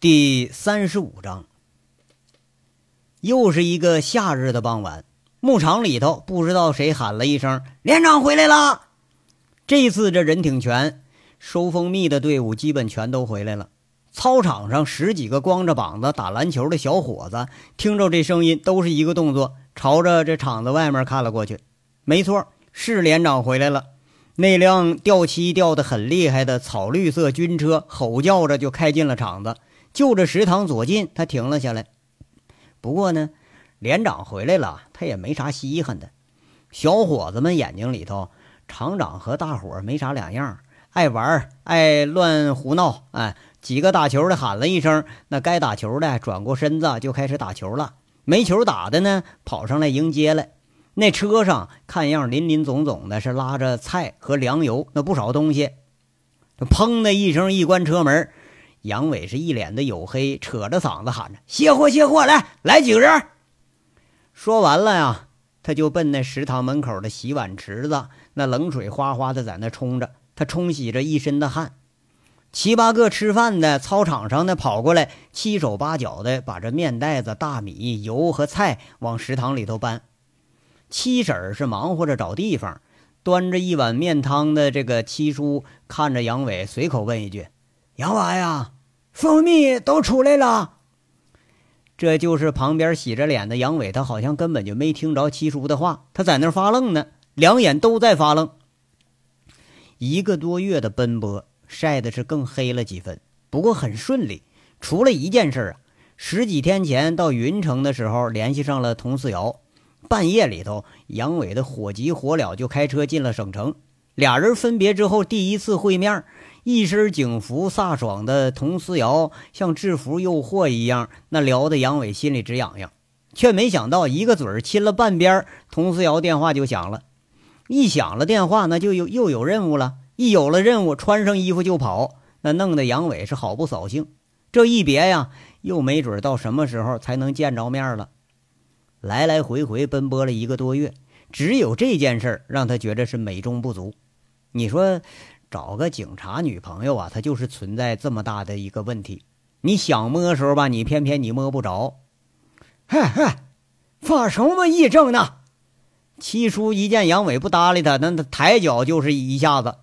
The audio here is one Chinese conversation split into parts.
第三十五章，又是一个夏日的傍晚，牧场里头不知道谁喊了一声：“连长回来了！”这次这人挺全，收蜂蜜的队伍基本全都回来了。操场上十几个光着膀子打篮球的小伙子，听着这声音，都是一个动作，朝着这场子外面看了过去。没错，是连长回来了。那辆掉漆掉得很厉害的草绿色军车，吼叫着就开进了场子。就着食堂左近，他停了下来。不过呢，连长回来了，他也没啥稀罕的。小伙子们眼睛里头，厂长和大伙没啥两样，爱玩，爱乱胡闹。哎，几个打球的喊了一声，那该打球的转过身子就开始打球了。没球打的呢，跑上来迎接了。那车上看样林林总总的，是拉着菜和粮油，那不少东西。砰的一声，一关车门。杨伟是一脸的黝黑，扯着嗓子喊着：“卸货，卸货！来，来几个人！”说完了呀，他就奔那食堂门口的洗碗池子，那冷水哗哗的在那冲着，他冲洗着一身的汗。七八个吃饭的操场上的跑过来，七手八脚的把这面袋子、大米、油和菜往食堂里头搬。七婶是忙活着找地方，端着一碗面汤的这个七叔看着杨伟，随口问一句。杨娃呀，蜂蜜都出来了。这就是旁边洗着脸的杨伟，他好像根本就没听着七叔的话，他在那发愣呢，两眼都在发愣。一个多月的奔波，晒的是更黑了几分，不过很顺利。除了一件事啊，十几天前到云城的时候，联系上了佟思瑶，半夜里头，杨伟的火急火燎就开车进了省城。俩人分别之后，第一次会面。一身警服飒爽的佟思瑶，像制服诱惑一样，那聊得杨伟心里直痒痒，却没想到一个嘴儿亲了半边，佟思瑶电话就响了。一响了电话，那就又又有任务了。一有了任务，穿上衣服就跑，那弄得杨伟是好不扫兴。这一别呀，又没准到什么时候才能见着面了。来来回回奔波了一个多月，只有这件事让他觉得是美中不足。你说？找个警察女朋友啊，他就是存在这么大的一个问题。你想摸的时候吧，你偏偏你摸不着。嗨嗨，发什么癔症呢？七叔一见杨伟不搭理他，那他抬脚就是一下子。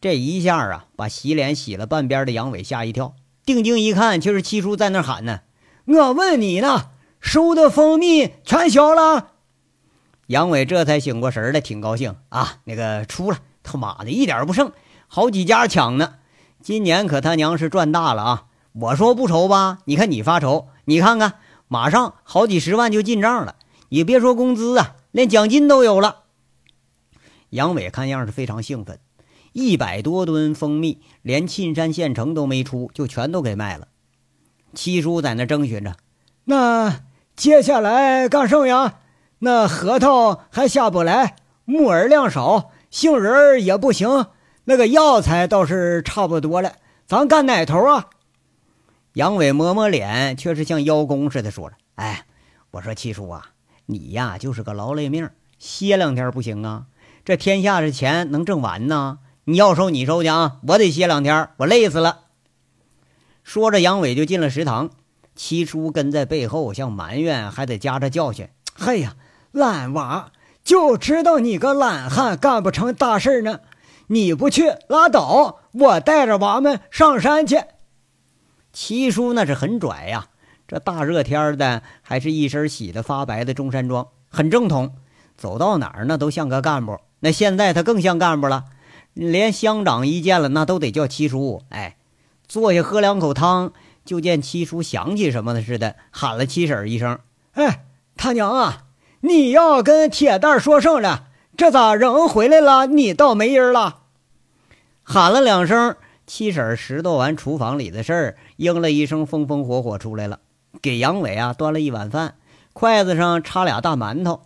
这一下啊，把洗脸洗了半边的杨伟吓一跳，定睛一看，却是七叔在那喊呢：“我问你呢，收的蜂蜜全消了？”杨伟这才醒过神来，挺高兴啊，那个出了，他妈的一点不剩。好几家抢呢，今年可他娘是赚大了啊！我说不愁吧？你看你发愁，你看看，马上好几十万就进账了。也别说工资啊，连奖金都有了。杨伟看样是非常兴奋，一百多吨蜂蜜，连沁山县城都没出，就全都给卖了。七叔在那征询着：“那接下来干什么呀？那核桃还下不来，木耳量少，杏仁也不行。”那个药材倒是差不多了，咱干哪头啊？杨伟摸摸脸，却是像邀功似的说着：“哎，我说七叔啊，你呀就是个劳累命，歇两天不行啊？这天下的钱能挣完呢？你要收你收去啊，我得歇两天，我累死了。”说着，杨伟就进了食堂，七叔跟在背后，像埋怨，还得夹着教训：“嘿呀，懒娃，就知道你个懒汉干不成大事呢。”你不去拉倒，我带着娃们上山去。七叔那是很拽呀，这大热天的，还是一身洗得发白的中山装，很正统，走到哪儿那都像个干部。那现在他更像干部了，连乡长一见了那都得叫七叔。哎，坐下喝两口汤，就见七叔想起什么似的，喊了七婶一声：“哎，他娘啊，你要跟铁蛋说声了。”这咋人回来了，你倒没人了？喊了两声，七婶拾掇完厨房里的事儿，应了一声，风风火火出来了，给杨伟啊端了一碗饭，筷子上插俩大馒头，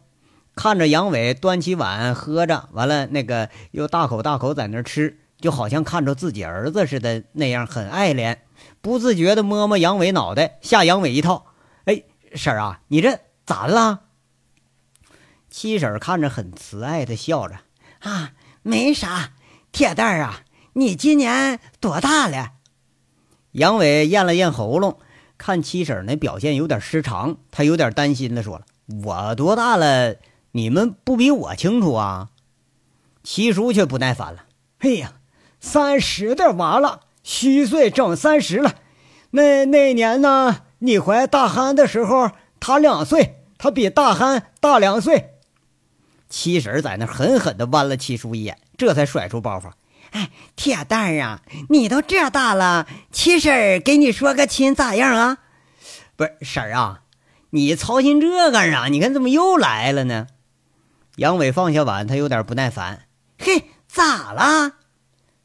看着杨伟端起碗喝着，完了那个又大口大口在那吃，就好像看着自己儿子似的那样，很爱怜，不自觉的摸摸杨伟脑袋，吓杨伟一套。哎，婶儿啊，你这咋了？七婶看着很慈爱的笑着，啊，没啥。铁蛋儿啊，你今年多大了？杨伟咽了咽喉咙，看七婶那表现有点失常，他有点担心的说了：“我多大了？你们不比我清楚啊？”七叔却不耐烦了：“哎呀，三十的娃了，虚岁整三十了。那那年呢？你怀大憨的时候，他两岁，他比大憨大两岁。”七婶在那狠狠地剜了七叔一眼，这才甩出包袱。哎，铁蛋儿啊，你都这大了，七婶给你说个亲咋样啊？不是婶儿啊，你操心这干啥？你看怎么又来了呢？杨伟放下碗，他有点不耐烦。嘿，咋了？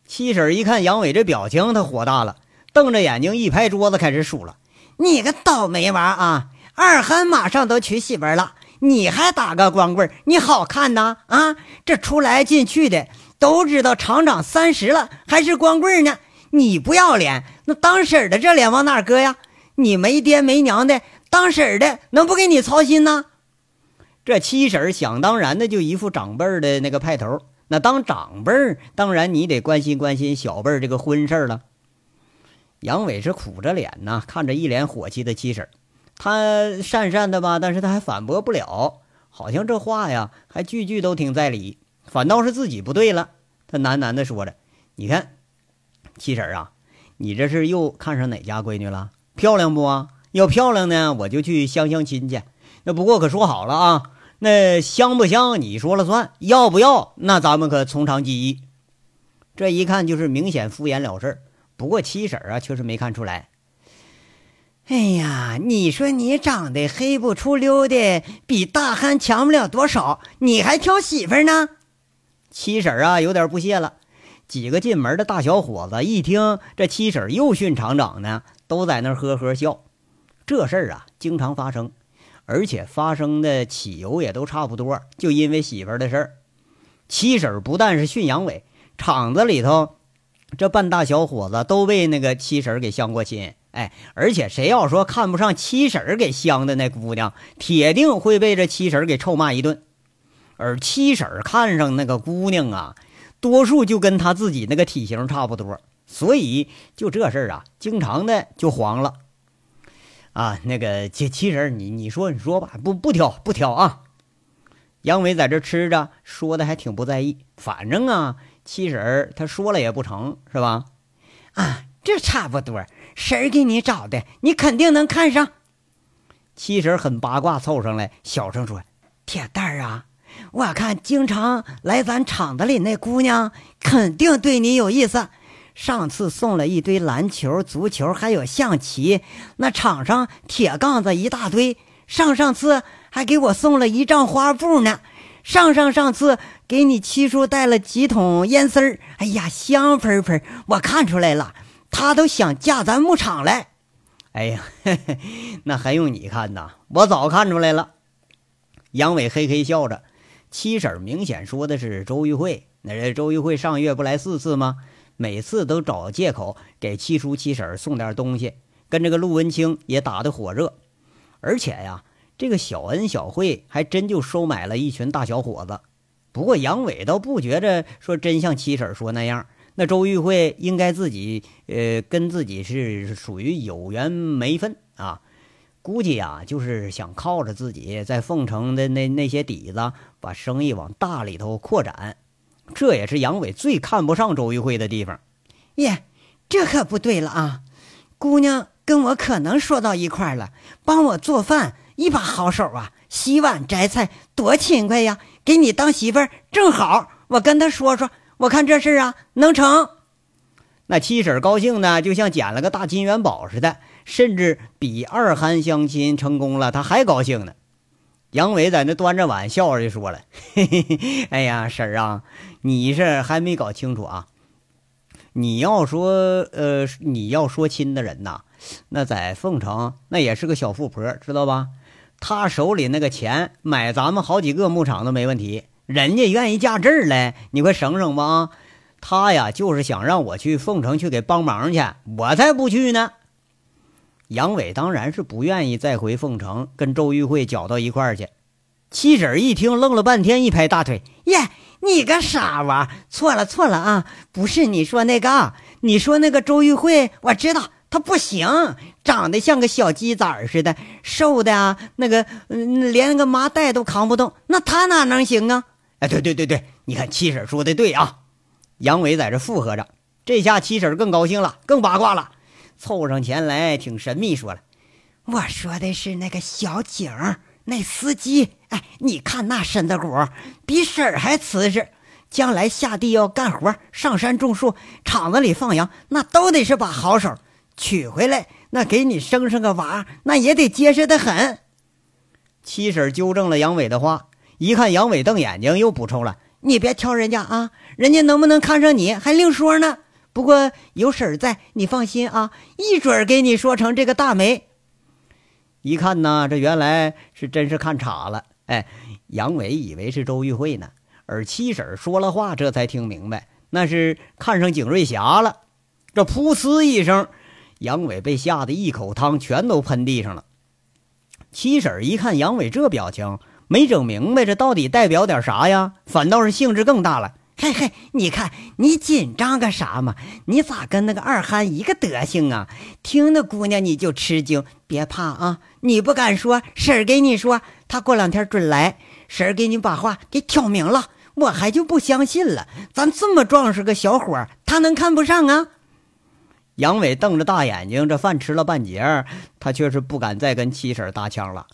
七婶一看杨伟这表情，他火大了，瞪着眼睛一拍桌子，开始数了：“你个倒霉娃啊！二憨马上都娶媳妇了，你还打个光棍，你好看呐？啊，这出来进去的。”都知道厂长三十了还是光棍呢，你不要脸，那当婶的这脸往哪搁呀？你没爹没娘的，当婶的能不给你操心呢？这七婶想当然的就一副长辈的那个派头，那当长辈当然你得关心关心小辈这个婚事了。杨伟是苦着脸呐，看着一脸火气的七婶，他讪讪的吧，但是他还反驳不了，好像这话呀还句句都挺在理。反倒是自己不对了，他喃喃的说着：“你看，七婶啊，你这是又看上哪家闺女了？漂亮不啊？要漂亮呢，我就去相相亲去。那不过可说好了啊，那相不相你说了算，要不要那咱们可从长计议。这一看就是明显敷衍了事不过七婶啊，确实没看出来。哎呀，你说你长得黑不出溜的，比大汉强不了多少，你还挑媳妇呢？”七婶啊，有点不屑了。几个进门的大小伙子一听这七婶又训厂长呢，都在那呵呵笑。这事儿啊，经常发生，而且发生的起由也都差不多，就因为媳妇的事儿。七婶不但是训杨伟，厂子里头这半大小伙子都被那个七婶给相过亲。哎，而且谁要说看不上七婶给相的那姑娘，铁定会被这七婶给臭骂一顿。而七婶看上那个姑娘啊，多数就跟她自己那个体型差不多，所以就这事儿啊，经常的就黄了。啊，那个七七婶，你你说你说吧，不不挑不挑啊。杨伟在这吃着，说的还挺不在意。反正啊，七婶她说了也不成，是吧？啊，这差不多，婶儿给你找的，你肯定能看上。七婶很八卦，凑上来小声说：“铁蛋儿啊。”我看经常来咱厂子里那姑娘，肯定对你有意思。上次送了一堆篮球、足球，还有象棋，那场上铁杠子一大堆。上上次还给我送了一丈花布呢。上上上次给你七叔带了几桶烟丝儿，哎呀，香喷喷。我看出来了，他都想嫁咱牧场来。哎呀，嘿 嘿那还用你看呐？我早看出来了。杨伟嘿嘿笑着。七婶明显说的是周玉慧，那周玉慧上月不来四次吗？每次都找借口给七叔七婶送点东西，跟这个陆文清也打得火热。而且呀，这个小恩小惠还真就收买了一群大小伙子。不过杨伟倒不觉着说真像七婶说那样，那周玉慧应该自己呃跟自己是属于有缘没分啊。估计呀，就是想靠着自己在凤城的那那些底子，把生意往大里头扩展。这也是杨伟最看不上周玉慧的地方。耶，这可不对了啊！姑娘跟我可能说到一块了，帮我做饭一把好手啊，洗碗摘菜多勤快呀！给你当媳妇儿正好，我跟她说说，我看这事儿啊能成。那七婶高兴呢，就像捡了个大金元宝似的。甚至比二憨相亲成功了，他还高兴呢。杨伟在那端着碗笑着就说了：“嘿嘿嘿，哎呀，婶儿啊，你是还没搞清楚啊？你要说呃，你要说亲的人呐，那在凤城那也是个小富婆，知道吧？他手里那个钱买咱们好几个牧场都没问题。人家愿意嫁这儿来，你快省省吧啊！他呀，就是想让我去凤城去给帮忙去，我才不去呢。”杨伟当然是不愿意再回凤城跟周玉慧搅到一块儿去。七婶一听，愣了半天，一拍大腿：“耶，你个傻娃！错了错了啊，不是你说那个，你说那个周玉慧，我知道她不行，长得像个小鸡崽似的，瘦的啊，那个嗯，连个麻袋都扛不动，那她哪能行啊？哎，对对对对，你看七婶说的对啊。杨伟在这附和着，这下七婶更高兴了，更八卦了，凑上前来，挺神秘说了：“我说的是那个小景，那司机，哎，你看那身子骨，比婶还瓷实。将来下地要干活，上山种树，厂子里放羊，那都得是把好手。娶回来，那给你生上个娃，那也得结实的很。”七婶纠正了杨伟的话，一看杨伟瞪眼睛，又补充了。你别挑人家啊，人家能不能看上你还另说呢。不过有婶儿在，你放心啊，一准儿给你说成这个大媒。一看呢，这原来是真是看岔了。哎，杨伟以为是周玉慧呢，而七婶说了话，这才听明白，那是看上景瑞霞了。这噗呲一声，杨伟被吓得一口汤全都喷地上了。七婶一看杨伟这表情。没整明白这到底代表点啥呀？反倒是兴致更大了。嘿嘿，你看你紧张个啥嘛？你咋跟那个二憨一个德行啊？听那姑娘你就吃惊。别怕啊，你不敢说，婶儿给你说，他过两天准来。婶儿给你把话给挑明了，我还就不相信了。咱这么壮实个小伙，他能看不上啊？杨伟瞪着大眼睛，这饭吃了半截儿，他却是不敢再跟七婶搭腔了。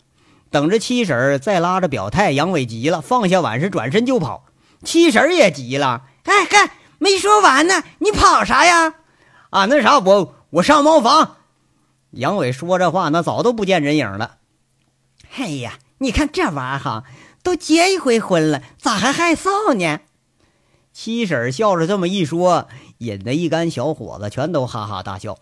等着七婶再拉着表态，杨伟急了，放下碗是转身就跑。七婶也急了，哎嗨，没说完呢，你跑啥呀？啊，那啥，我我上茅房。杨伟说这话，那早都不见人影了。哎呀，你看这娃哈，都结一回婚了，咋还害臊呢？七婶笑着这么一说，引得一干小伙子全都哈哈大笑。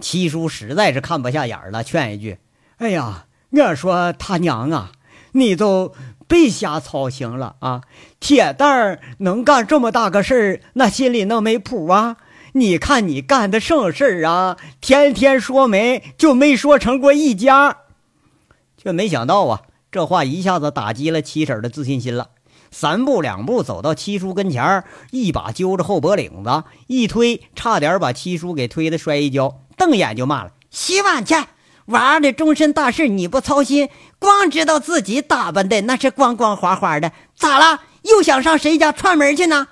七叔实在是看不下眼了，劝一句：“哎呀。”我说他娘啊，你都别瞎操心了啊！铁蛋儿能干这么大个事儿，那心里能没谱啊？你看你干的省事儿啊，天天说媒就没说成过一家，却没想到啊，这话一下子打击了七婶的自信心了。三步两步走到七叔跟前一把揪着后脖领子，一推，差点把七叔给推的摔一跤，瞪眼就骂了：“洗碗去！”娃的终身大事你不操心，光知道自己打扮的那是光光滑滑的，咋了？又想上谁家串门去呢？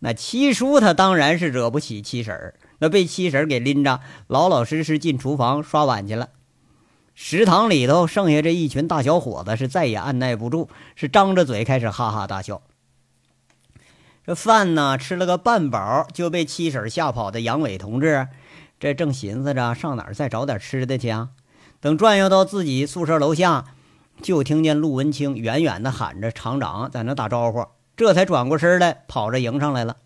那七叔他当然是惹不起七婶儿，那被七婶儿给拎着，老老实实进厨房刷碗去了。食堂里头剩下这一群大小伙子是再也按耐不住，是张着嘴开始哈哈大笑。这饭呢吃了个半饱，就被七婶吓跑的杨伟同志。这正寻思着上哪儿再找点吃的去啊？等转悠到自己宿舍楼下，就听见陆文清远远的喊着厂长在那打招呼，这才转过身来跑着迎上来了。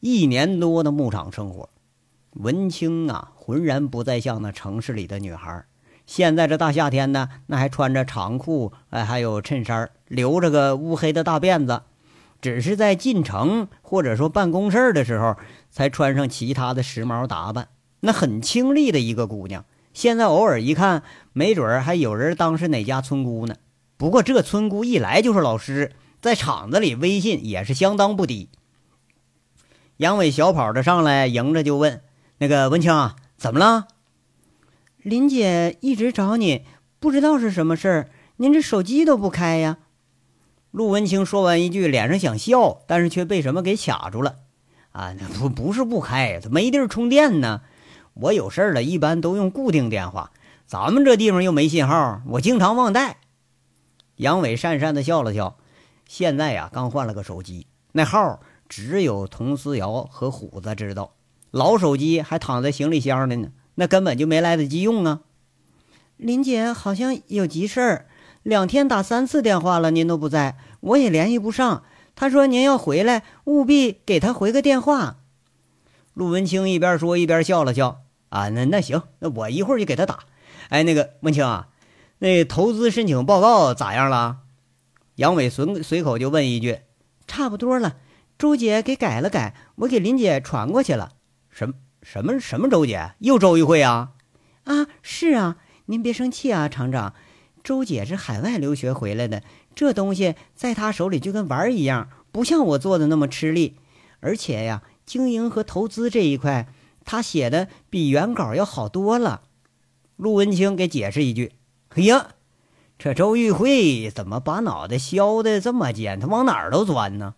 一年多的牧场生活，文清啊浑然不再像那城市里的女孩。现在这大夏天呢，那还穿着长裤，哎，还有衬衫，留着个乌黑的大辫子。只是在进城或者说办公事的时候，才穿上其他的时髦打扮，那很清丽的一个姑娘。现在偶尔一看，没准儿还有人当是哪家村姑呢。不过这村姑一来就是老师，在厂子里威信也是相当不低。杨伟小跑着上来，迎着就问：“那个文清，怎么了？”林姐一直找你，不知道是什么事儿，您这手机都不开呀。陆文清说完一句，脸上想笑，但是却被什么给卡住了。啊，那不不是不开，没地儿充电呢。我有事儿了，一般都用固定电话。咱们这地方又没信号，我经常忘带。杨伟讪讪的笑了笑。现在呀，刚换了个手机，那号只有佟思瑶和虎子知道。老手机还躺在行李箱里呢，那根本就没来得及用啊。林姐好像有急事儿。两天打三次电话了，您都不在，我也联系不上。他说您要回来，务必给他回个电话。陆文清一边说一边笑了笑。啊，那那行，那我一会儿就给他打。哎，那个文清啊，那投资申请报告咋样了？杨伟随随口就问一句。差不多了，周姐给改了改，我给林姐传过去了。什么什么什么周姐？又周玉慧啊？啊，是啊，您别生气啊，厂长。周姐是海外留学回来的，这东西在她手里就跟玩儿一样，不像我做的那么吃力。而且呀，经营和投资这一块，他写的比原稿要好多了。陆文清给解释一句：“哎呀，这周玉慧怎么把脑袋削的这么尖？她往哪儿都钻呢？”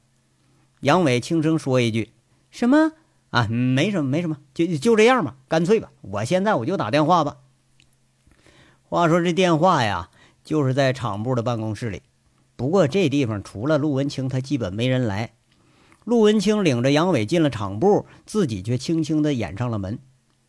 杨伟轻声说一句：“什么啊？没什么，没什么，就就这样吧，干脆吧。我现在我就打电话吧。”话说这电话呀，就是在厂部的办公室里。不过这地方除了陆文清，他基本没人来。陆文清领着杨伟进了厂部，自己却轻轻地掩上了门。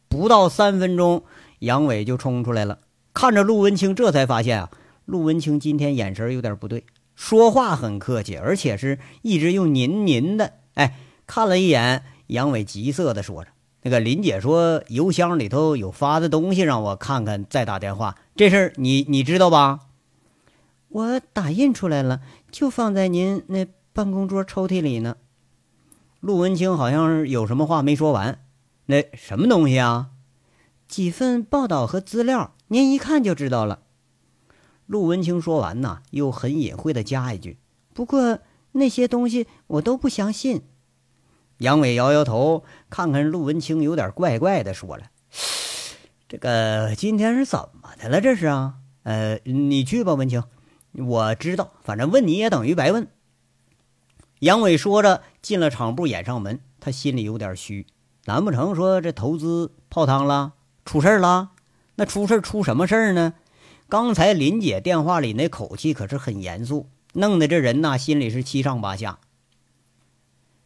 不到三分钟，杨伟就冲出来了，看着陆文清，这才发现啊，陆文清今天眼神有点不对，说话很客气，而且是一直用“您您”的。哎，看了一眼，杨伟急色地说着：“那个林姐说邮箱里头有发的东西，让我看看再打电话。这事儿你你知道吧？”我打印出来了，就放在您那办公桌抽屉里呢。陆文清好像有什么话没说完，那什么东西啊？几份报道和资料，您一看就知道了。陆文清说完呐，又很隐晦的加一句：“不过那些东西我都不相信。”杨伟摇摇头，看看陆文清，有点怪怪的说了：“这个今天是怎么的了？这是啊？呃，你去吧，文清。”我知道，反正问你也等于白问。杨伟说着，进了厂部，掩上门。他心里有点虚，难不成说这投资泡汤了，出事了？那出事出什么事呢？刚才林姐电话里那口气可是很严肃，弄得这人呐心里是七上八下。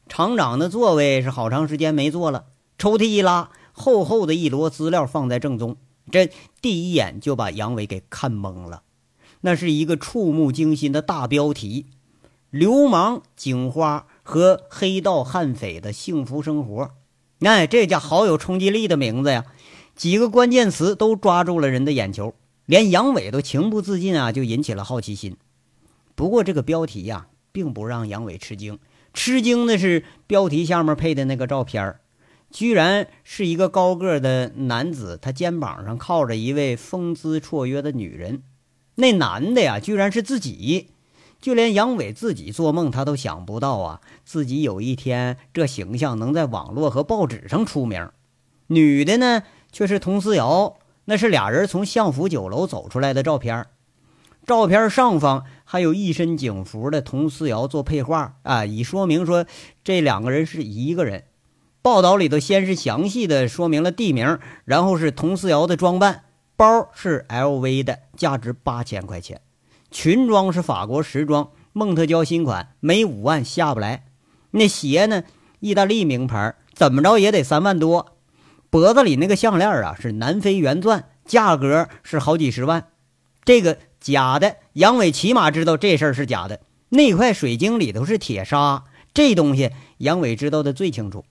厂长的座位是好长时间没坐了，抽屉一拉，厚厚的一摞资料放在正中，这第一眼就把杨伟给看懵了。那是一个触目惊心的大标题：“流氓警花和黑道悍匪的幸福生活。”哎，这家好有冲击力的名字呀！几个关键词都抓住了人的眼球，连杨伟都情不自禁啊，就引起了好奇心。不过这个标题呀，并不让杨伟吃惊，吃惊的是标题下面配的那个照片居然是一个高个的男子，他肩膀上靠着一位风姿绰约的女人。那男的呀，居然是自己，就连杨伟自己做梦，他都想不到啊，自己有一天这形象能在网络和报纸上出名。女的呢，却是佟思瑶，那是俩人从相府酒楼走出来的照片。照片上方还有一身警服的佟思瑶做配画啊，以说明说这两个人是一个人。报道里头先是详细的说明了地名，然后是佟思瑶的装扮。包是 LV 的，价值八千块钱；裙装是法国时装，梦特娇新款，没五万下不来。那鞋呢，意大利名牌，怎么着也得三万多。脖子里那个项链啊，是南非原钻，价格是好几十万。这个假的，杨伟起码知道这事儿是假的。那块水晶里头是铁砂，这东西杨伟知道的最清楚。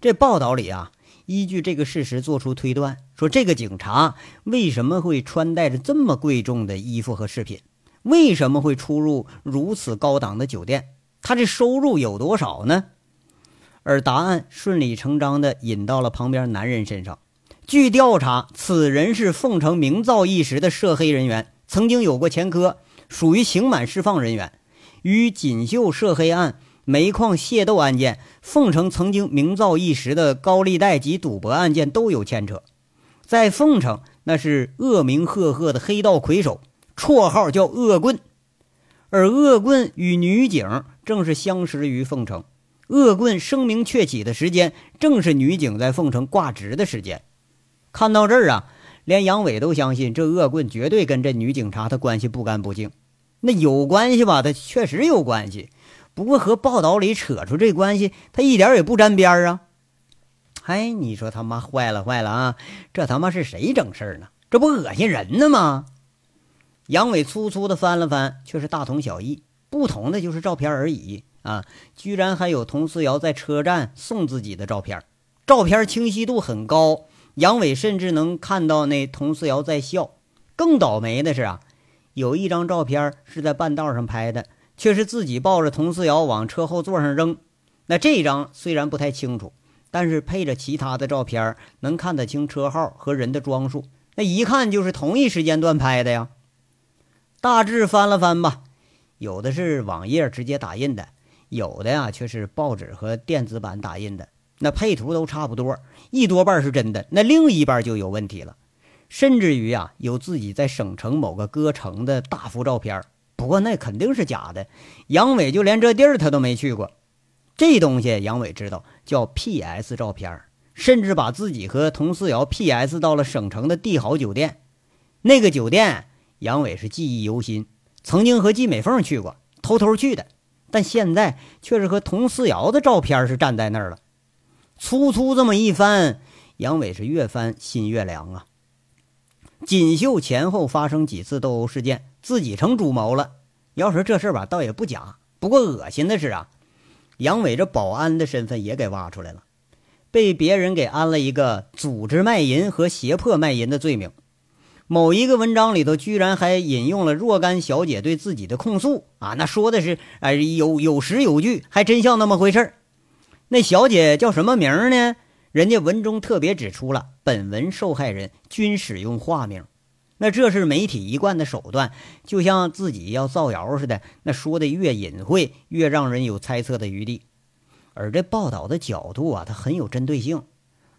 这报道里啊。依据这个事实做出推断，说这个警察为什么会穿戴着这么贵重的衣服和饰品？为什么会出入如此高档的酒店？他这收入有多少呢？而答案顺理成章地引到了旁边男人身上。据调查，此人是凤城名噪一时的涉黑人员，曾经有过前科，属于刑满释放人员，与锦绣涉黑案。煤矿械斗案件，凤城曾经名噪一时的高利贷及赌博案件都有牵扯，在凤城那是恶名赫赫的黑道魁首，绰号叫恶棍。而恶棍与女警正是相识于凤城，恶棍声名鹊起的时间正是女警在凤城挂职的时间。看到这儿啊，连杨伟都相信这恶棍绝对跟这女警察他关系不干不净。那有关系吧？他确实有关系。不过和报道里扯出这关系，他一点也不沾边啊！哎，你说他妈坏了坏了啊！这他妈是谁整事儿呢？这不恶心人呢吗？杨伟粗粗的翻了翻，却是大同小异，不同的就是照片而已啊！居然还有佟思瑶在车站送自己的照片，照片清晰度很高，杨伟甚至能看到那佟思瑶在笑。更倒霉的是啊，有一张照片是在半道上拍的。却是自己抱着佟思瑶往车后座上扔。那这张虽然不太清楚，但是配着其他的照片，能看得清车号和人的装束。那一看就是同一时间段拍的呀。大致翻了翻吧，有的是网页直接打印的，有的呀却是报纸和电子版打印的。那配图都差不多，一多半是真的，那另一半就有问题了。甚至于啊，有自己在省城某个歌城的大幅照片，不过那肯定是假的。杨伟就连这地儿他都没去过，这东西杨伟知道叫 PS 照片，甚至把自己和佟思瑶 PS 到了省城的帝豪酒店。那个酒店杨伟是记忆犹新，曾经和季美凤去过，偷偷去的，但现在却是和佟思瑶的照片是站在那儿了。粗粗这么一翻，杨伟是越翻心越凉啊。锦绣前后发生几次斗殴事件，自己成主谋了。要说这事儿吧，倒也不假。不过恶心的是啊，杨伟这保安的身份也给挖出来了，被别人给安了一个组织卖淫和胁迫卖淫的罪名。某一个文章里头居然还引用了若干小姐对自己的控诉啊，那说的是哎有有实有据，还真像那么回事儿。那小姐叫什么名呢？人家文中特别指出了，本文受害人均使用化名，那这是媒体一贯的手段，就像自己要造谣似的。那说的越隐晦，越让人有猜测的余地。而这报道的角度啊，它很有针对性。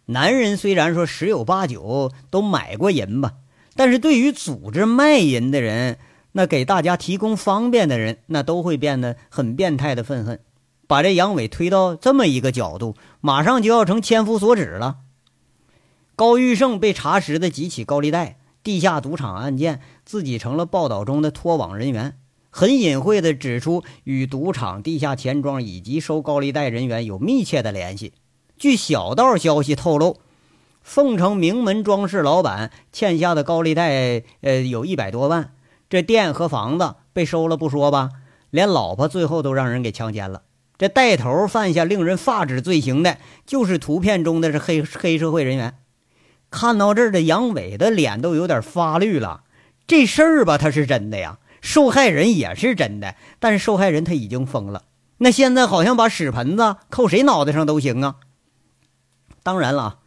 男人虽然说十有八九都买过淫吧，但是对于组织卖淫的人，那给大家提供方便的人，那都会变得很变态的愤恨。把这杨伟推到这么一个角度，马上就要成千夫所指了。高玉胜被查实的几起高利贷、地下赌场案件，自己成了报道中的脱网人员，很隐晦地指出与赌场、地下钱庄以及收高利贷人员有密切的联系。据小道消息透露，凤城名门装饰老板欠下的高利贷，呃，有一百多万。这店和房子被收了不说吧，连老婆最后都让人给强奸了。这带头犯下令人发指罪行的，就是图片中的是黑黑社会人员。看到这儿的杨伟的脸都有点发绿了。这事儿吧，他是真的呀，受害人也是真的，但是受害人他已经疯了。那现在好像把屎盆子扣谁脑袋上都行啊。当然了，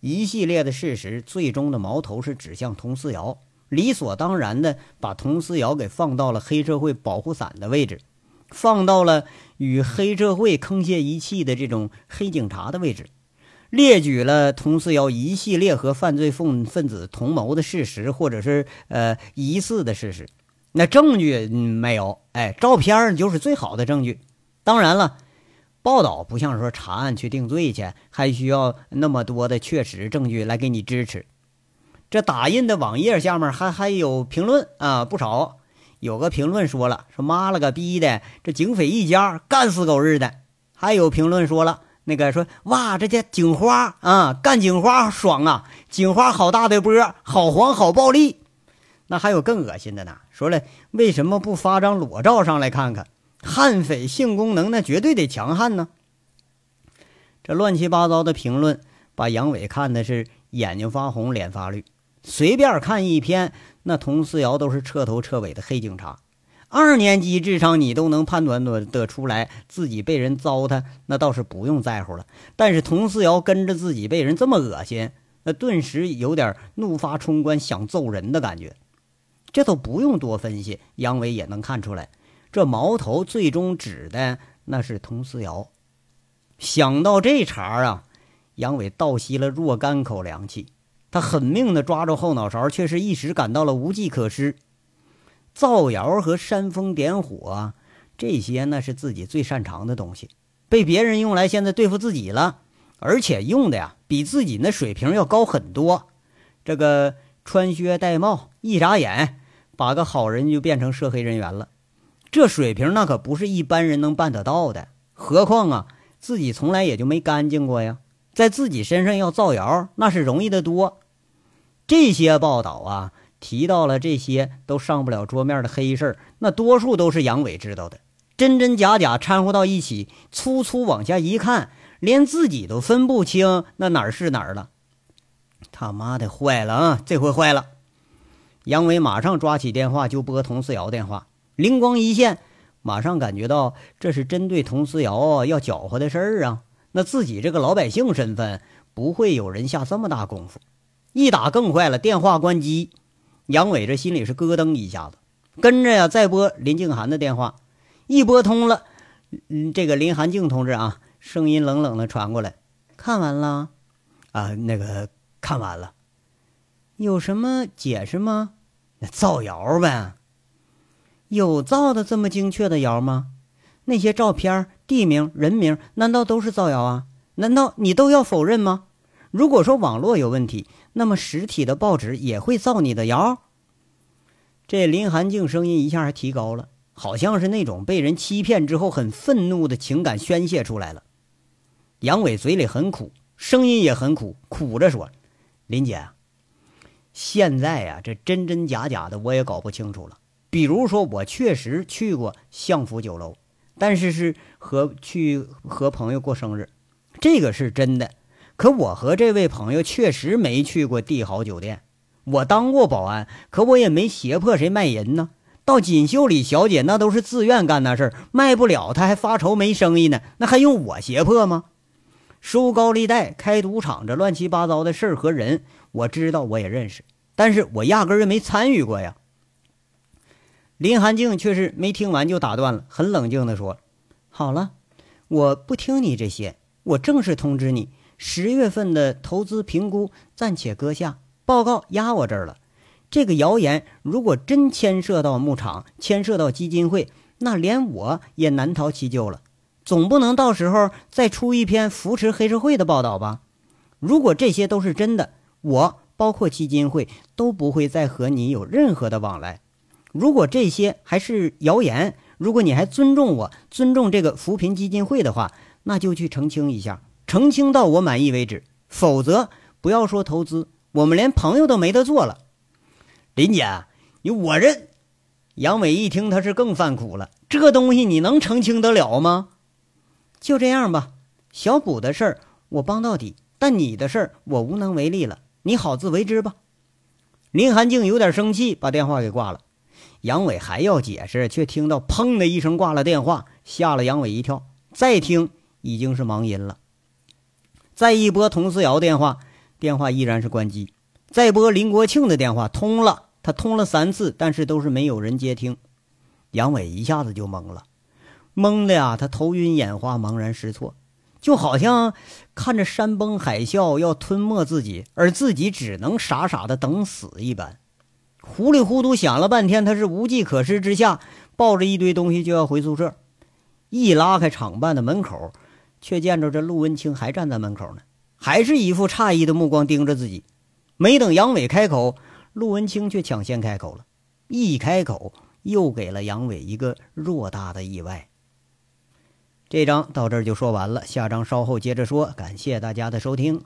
一系列的事实最终的矛头是指向佟思瑶，理所当然的把佟思瑶给放到了黑社会保护伞的位置。放到了与黑社会沆瀣一气的这种黑警察的位置，列举了佟四瑶一系列和犯罪分分子同谋的事实，或者是呃疑似的事实。那证据没有，哎，照片就是最好的证据。当然了，报道不像说查案去定罪去，还需要那么多的确实证据来给你支持。这打印的网页下面还还有评论啊，不少。有个评论说了：“说妈了个逼的，这警匪一家干死狗日的。”还有评论说了：“那个说哇，这叫警花啊，干警花爽啊，警花好大的波，好黄好暴力。”那还有更恶心的呢，说了为什么不发张裸照上来看看？悍匪性功能那绝对得强悍呢。这乱七八糟的评论把杨伟看的是眼睛发红，脸发绿。随便看一篇，那佟思瑶都是彻头彻尾的黑警察。二年级智商你都能判断得出来，自己被人糟蹋，那倒是不用在乎了。但是佟思瑶跟着自己被人这么恶心，那顿时有点怒发冲冠，想揍人的感觉。这都不用多分析，杨伟也能看出来，这矛头最终指的那是佟思瑶。想到这茬啊，杨伟倒吸了若干口凉气。他狠命地抓住后脑勺，却是一时感到了无计可施。造谣和煽风点火，这些那是自己最擅长的东西，被别人用来现在对付自己了，而且用的呀比自己那水平要高很多。这个穿靴戴帽，一眨眼把个好人就变成涉黑人员了，这水平那可不是一般人能办得到的。何况啊，自己从来也就没干净过呀，在自己身上要造谣，那是容易的多。这些报道啊，提到了这些都上不了桌面的黑事儿，那多数都是杨伟知道的，真真假假掺和到一起，粗粗往下一看，连自己都分不清那哪儿是哪儿了。他妈的，坏了啊！这回坏了！杨伟马上抓起电话就拨佟思瑶电话，灵光一现，马上感觉到这是针对佟思瑶要搅和的事儿啊。那自己这个老百姓身份，不会有人下这么大功夫。一打更坏了，电话关机，杨伟这心里是咯噔一下子，跟着呀再拨林静涵的电话，一拨通了，嗯，这个林寒静同志啊，声音冷冷的传过来，看完了？啊，那个看完了。有什么解释吗？造谣呗。有造的这么精确的谣吗？那些照片、地名、人名，难道都是造谣啊？难道你都要否认吗？如果说网络有问题，那么实体的报纸也会造你的谣。这林寒静声音一下还提高了，好像是那种被人欺骗之后很愤怒的情感宣泄出来了。杨伟嘴里很苦，声音也很苦，苦着说：“林姐，现在呀，这真真假假的我也搞不清楚了。比如说，我确实去过相府酒楼，但是是和去和朋友过生日，这个是真的。可我和这位朋友确实没去过帝豪酒店。”我当过保安，可我也没胁迫谁卖淫呢。到锦绣里，小姐那都是自愿干那事儿，卖不了，她还发愁没生意呢，那还用我胁迫吗？收高利贷、开赌场这乱七八糟的事儿和人，我知道，我也认识，但是我压根儿就没参与过呀。林寒静却是没听完就打断了，很冷静地说：“好了，我不听你这些，我正式通知你，十月份的投资评估暂且搁下。”报告压我这儿了，这个谣言如果真牵涉到牧场，牵涉到基金会，那连我也难逃其咎了。总不能到时候再出一篇扶持黑社会的报道吧？如果这些都是真的，我包括基金会都不会再和你有任何的往来。如果这些还是谣言，如果你还尊重我，尊重这个扶贫基金会的话，那就去澄清一下，澄清到我满意为止。否则，不要说投资。我们连朋友都没得做了，林姐，你我认杨伟一听他是更犯苦了。这东西你能澄清得了吗？就这样吧，小卜的事儿我帮到底，但你的事儿我无能为力了，你好自为之吧。林寒静有点生气，把电话给挂了。杨伟还要解释，却听到砰的一声挂了电话，吓了杨伟一跳。再听已经是忙音了，再一拨佟思瑶电话。电话依然是关机，再拨林国庆的电话通了，他通了三次，但是都是没有人接听。杨伟一下子就懵了，懵的呀，他头晕眼花，茫然失措，就好像看着山崩海啸要吞没自己，而自己只能傻傻的等死一般。糊里糊涂想了半天，他是无计可施之下，抱着一堆东西就要回宿舍。一拉开厂办的门口，却见着这陆文清还站在门口呢。还是一副诧异的目光盯着自己，没等杨伟开口，陆文清却抢先开口了。一开口，又给了杨伟一个偌大的意外。这章到这儿就说完了，下章稍后接着说。感谢大家的收听。